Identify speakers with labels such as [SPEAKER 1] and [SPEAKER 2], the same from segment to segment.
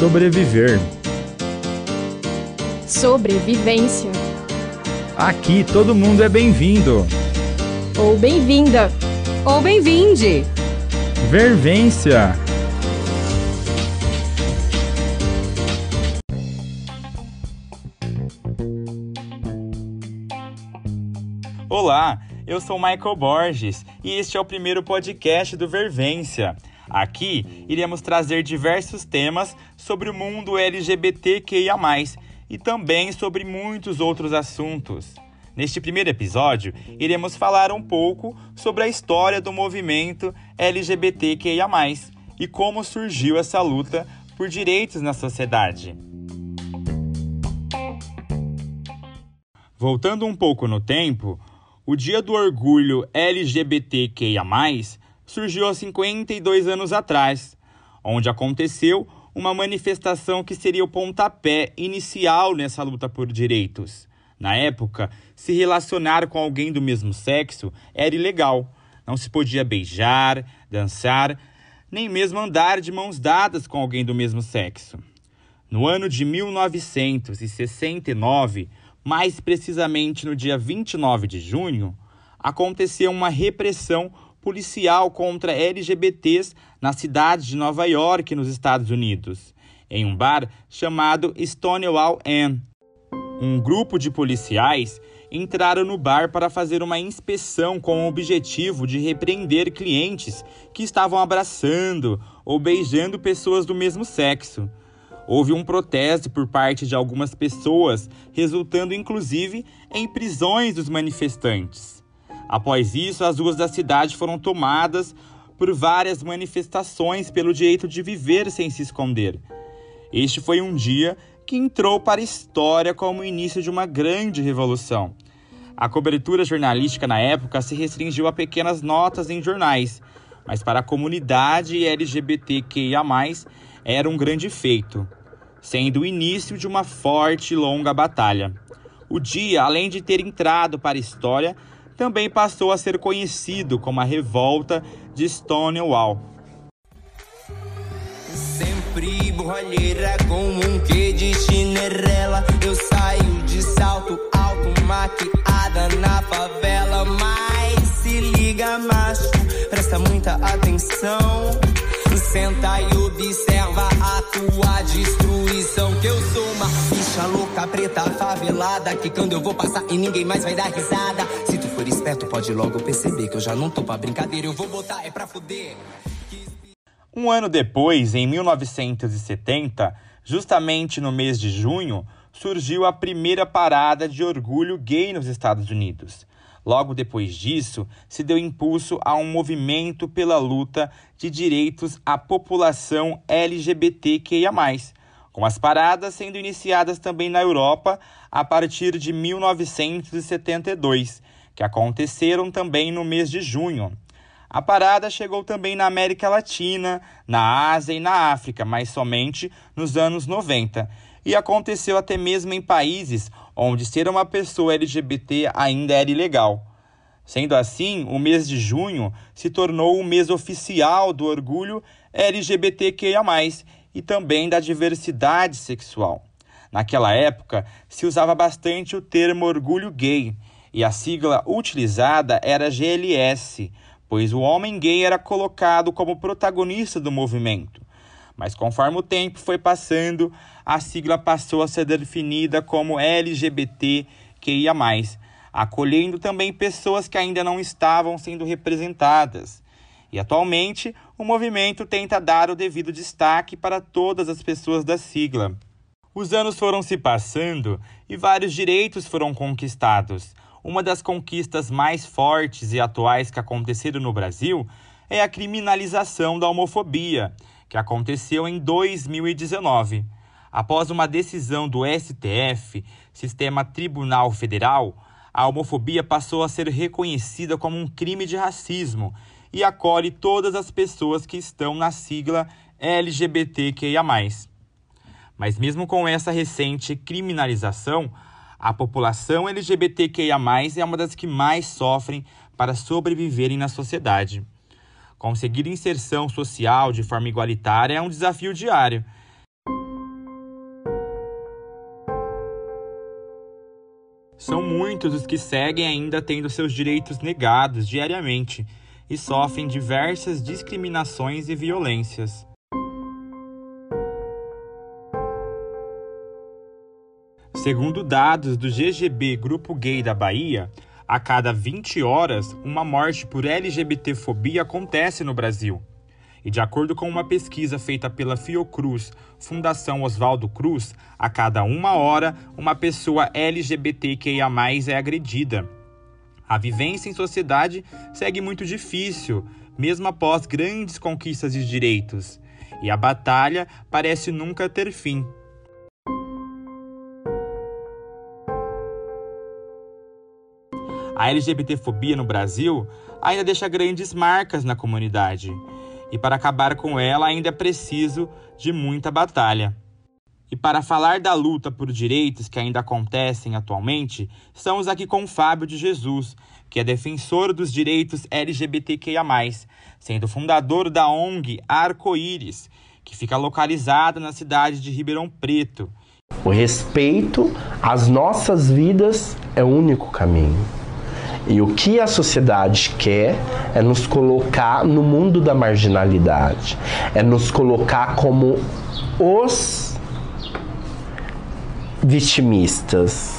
[SPEAKER 1] Sobreviver.
[SPEAKER 2] Sobrevivência.
[SPEAKER 1] Aqui todo mundo é bem-vindo.
[SPEAKER 2] Ou bem-vinda.
[SPEAKER 3] Ou bem-vinde.
[SPEAKER 1] Vervência.
[SPEAKER 4] Olá, eu sou Michael Borges e este é o primeiro podcast do Vervência. Aqui iremos trazer diversos temas sobre o mundo LGBTQIA, e também sobre muitos outros assuntos. Neste primeiro episódio, iremos falar um pouco sobre a história do movimento LGBTQIA, e como surgiu essa luta por direitos na sociedade. Voltando um pouco no tempo, o Dia do Orgulho LGBTQIA, surgiu há 52 anos atrás, onde aconteceu uma manifestação que seria o pontapé inicial nessa luta por direitos. Na época, se relacionar com alguém do mesmo sexo era ilegal. Não se podia beijar, dançar, nem mesmo andar de mãos dadas com alguém do mesmo sexo. No ano de 1969, mais precisamente no dia 29 de junho, aconteceu uma repressão policial contra LGBTs na cidade de Nova York, nos Estados Unidos, em um bar chamado Stonewall Inn. Um grupo de policiais entraram no bar para fazer uma inspeção com o objetivo de repreender clientes que estavam abraçando ou beijando pessoas do mesmo sexo. Houve um protesto por parte de algumas pessoas, resultando inclusive em prisões dos manifestantes. Após isso, as ruas da cidade foram tomadas por várias manifestações pelo direito de viver sem se esconder. Este foi um dia que entrou para a história como o início de uma grande revolução. A cobertura jornalística na época se restringiu a pequenas notas em jornais, mas para a comunidade LGBTQIA, era um grande feito sendo o início de uma forte e longa batalha. O dia, além de ter entrado para a história, também passou a ser conhecido como a Revolta de Stonewall.
[SPEAKER 5] Sempre borralheira com um quê de chinerela. Eu saio de salto alto, maquiada na favela. Mas se liga, macho, presta muita atenção. Senta e observa a tua destruição. Que eu sou uma bicha louca, preta, favelada. Que quando eu vou passar e ninguém mais vai dar risada. Se for esperto, pode logo perceber que eu já não tô pra brincadeira. Eu vou botar é pra fuder.
[SPEAKER 4] Um ano depois, em 1970, justamente no mês de junho, surgiu a primeira parada de orgulho gay nos Estados Unidos. Logo depois disso, se deu impulso a um movimento pela luta de direitos à população LGBTQIA, com as paradas sendo iniciadas também na Europa a partir de 1972, que aconteceram também no mês de junho. A parada chegou também na América Latina, na Ásia e na África, mas somente nos anos 90, e aconteceu até mesmo em países onde ser uma pessoa LGBT ainda era ilegal. Sendo assim, o mês de junho se tornou o mês oficial do orgulho LGBTQIA, e também da diversidade sexual. Naquela época, se usava bastante o termo orgulho gay, e a sigla utilizada era GLS, pois o homem gay era colocado como protagonista do movimento. Mas conforme o tempo foi passando, a sigla passou a ser definida como LGBTQIA, acolhendo também pessoas que ainda não estavam sendo representadas. E atualmente, o movimento tenta dar o devido destaque para todas as pessoas da sigla. Os anos foram se passando e vários direitos foram conquistados. Uma das conquistas mais fortes e atuais que aconteceram no Brasil é a criminalização da homofobia, que aconteceu em 2019. Após uma decisão do STF, Sistema Tribunal Federal, a homofobia passou a ser reconhecida como um crime de racismo e acolhe todas as pessoas que estão na sigla LGBTQIA. Mas, mesmo com essa recente criminalização, a população LGBTQIA, é uma das que mais sofrem para sobreviverem na sociedade. Conseguir inserção social de forma igualitária é um desafio diário. São muitos os que seguem ainda tendo seus direitos negados diariamente e sofrem diversas discriminações e violências. Segundo dados do GGB Grupo Gay da Bahia, a cada 20 horas, uma morte por LGBTfobia acontece no Brasil. E de acordo com uma pesquisa feita pela Fiocruz, Fundação Oswaldo Cruz, a cada uma hora, uma pessoa LGBTQIA é agredida. A vivência em sociedade segue muito difícil, mesmo após grandes conquistas de direitos. E a batalha parece nunca ter fim. A LGBTfobia no Brasil ainda deixa grandes marcas na comunidade, e para acabar com ela ainda é preciso de muita batalha. E para falar da luta por direitos que ainda acontecem atualmente, estamos aqui com Fábio de Jesus, que é defensor dos direitos LGBTQIA, sendo fundador da ONG Arco-Íris, que fica localizada na cidade de Ribeirão Preto.
[SPEAKER 6] O respeito às nossas vidas é o único caminho. E o que a sociedade quer é nos colocar no mundo da marginalidade, é nos colocar como os vitimistas.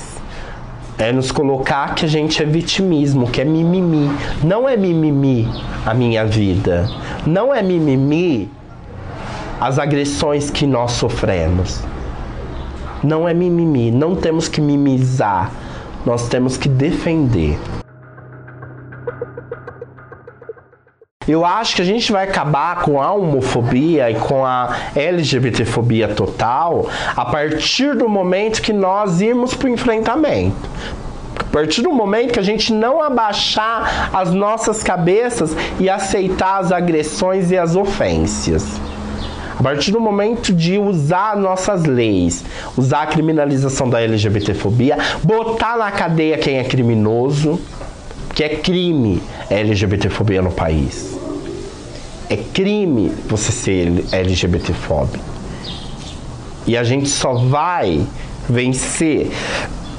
[SPEAKER 6] É nos colocar que a gente é vitimismo, que é mimimi. Não é mimimi a minha vida. Não é mimimi as agressões que nós sofremos. Não é mimimi. Não temos que mimizar. Nós temos que defender. Eu acho que a gente vai acabar com a homofobia e com a LGBTfobia total a partir do momento que nós irmos para o enfrentamento. A partir do momento que a gente não abaixar as nossas cabeças e aceitar as agressões e as ofensas. A partir do momento de usar nossas leis, usar a criminalização da LGBTfobia, botar na cadeia quem é criminoso, que é crime LGBTfobia no país. É crime você ser LGBTfóbico. E a gente só vai vencer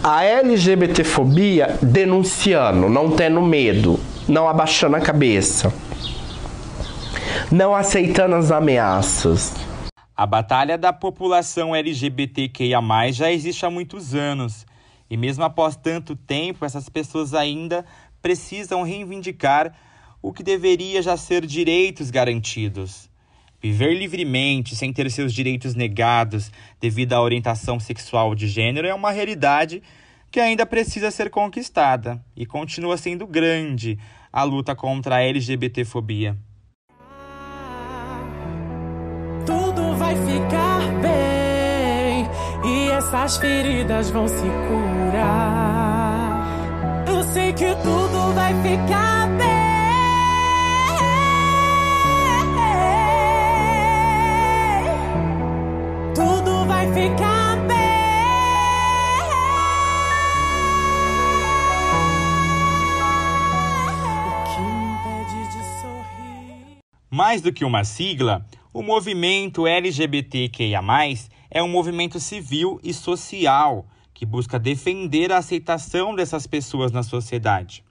[SPEAKER 6] a LGBTfobia denunciando, não tendo medo, não abaixando a cabeça, não aceitando as ameaças.
[SPEAKER 4] A batalha da população LGBTQIA já existe há muitos anos. E mesmo após tanto tempo, essas pessoas ainda precisam reivindicar o que deveria já ser direitos garantidos. Viver livremente, sem ter seus direitos negados devido à orientação sexual de gênero, é uma realidade que ainda precisa ser conquistada e continua sendo grande a luta contra a LGBTfobia.
[SPEAKER 7] Tudo vai ficar bem e essas feridas vão se curar. Sei que tudo vai ficar bem. ficar bem. O que impede de sorrir?
[SPEAKER 4] Mais do que uma sigla, o movimento LGBTQIA, é um movimento civil e social que busca defender a aceitação dessas pessoas na sociedade.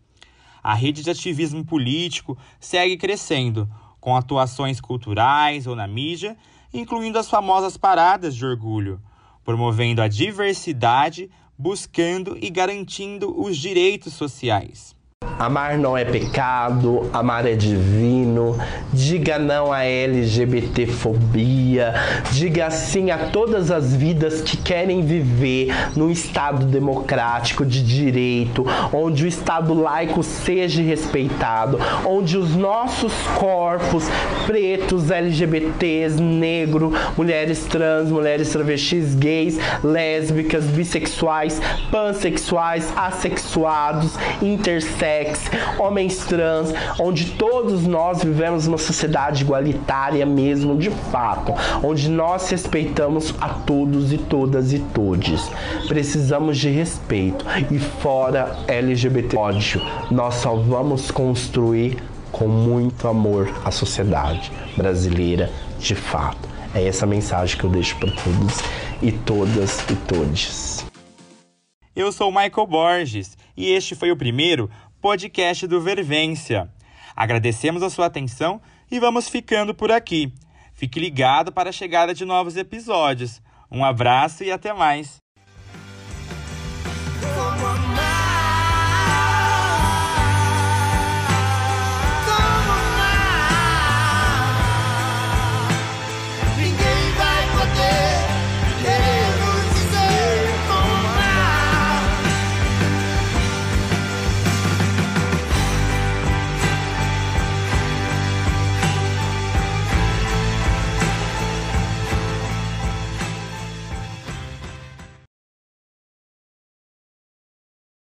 [SPEAKER 4] A rede de ativismo político segue crescendo, com atuações culturais ou na mídia incluindo as famosas paradas de orgulho, promovendo a diversidade, buscando e garantindo os direitos sociais.
[SPEAKER 6] Amar não é pecado, amar é divino. Diga não à LGBTfobia. Diga sim a todas as vidas que querem viver num Estado democrático de direito, onde o Estado laico seja respeitado, onde os nossos corpos pretos, LGBTs, negro, mulheres trans, mulheres travestis, gays, lésbicas, bissexuais, pansexuais, assexuados, intersexos, homens trans, onde todos nós vivemos uma sociedade igualitária mesmo, de fato, onde nós respeitamos a todos e todas e todes. Precisamos de respeito e fora LGBT ódio, nós só vamos construir com muito amor a sociedade brasileira de fato. É essa mensagem que eu deixo para todos e todas e todes.
[SPEAKER 4] Eu sou Michael Borges e este foi o primeiro podcast do Vervência. Agradecemos a sua atenção e vamos ficando por aqui. Fique ligado para a chegada de novos episódios. Um abraço e até mais.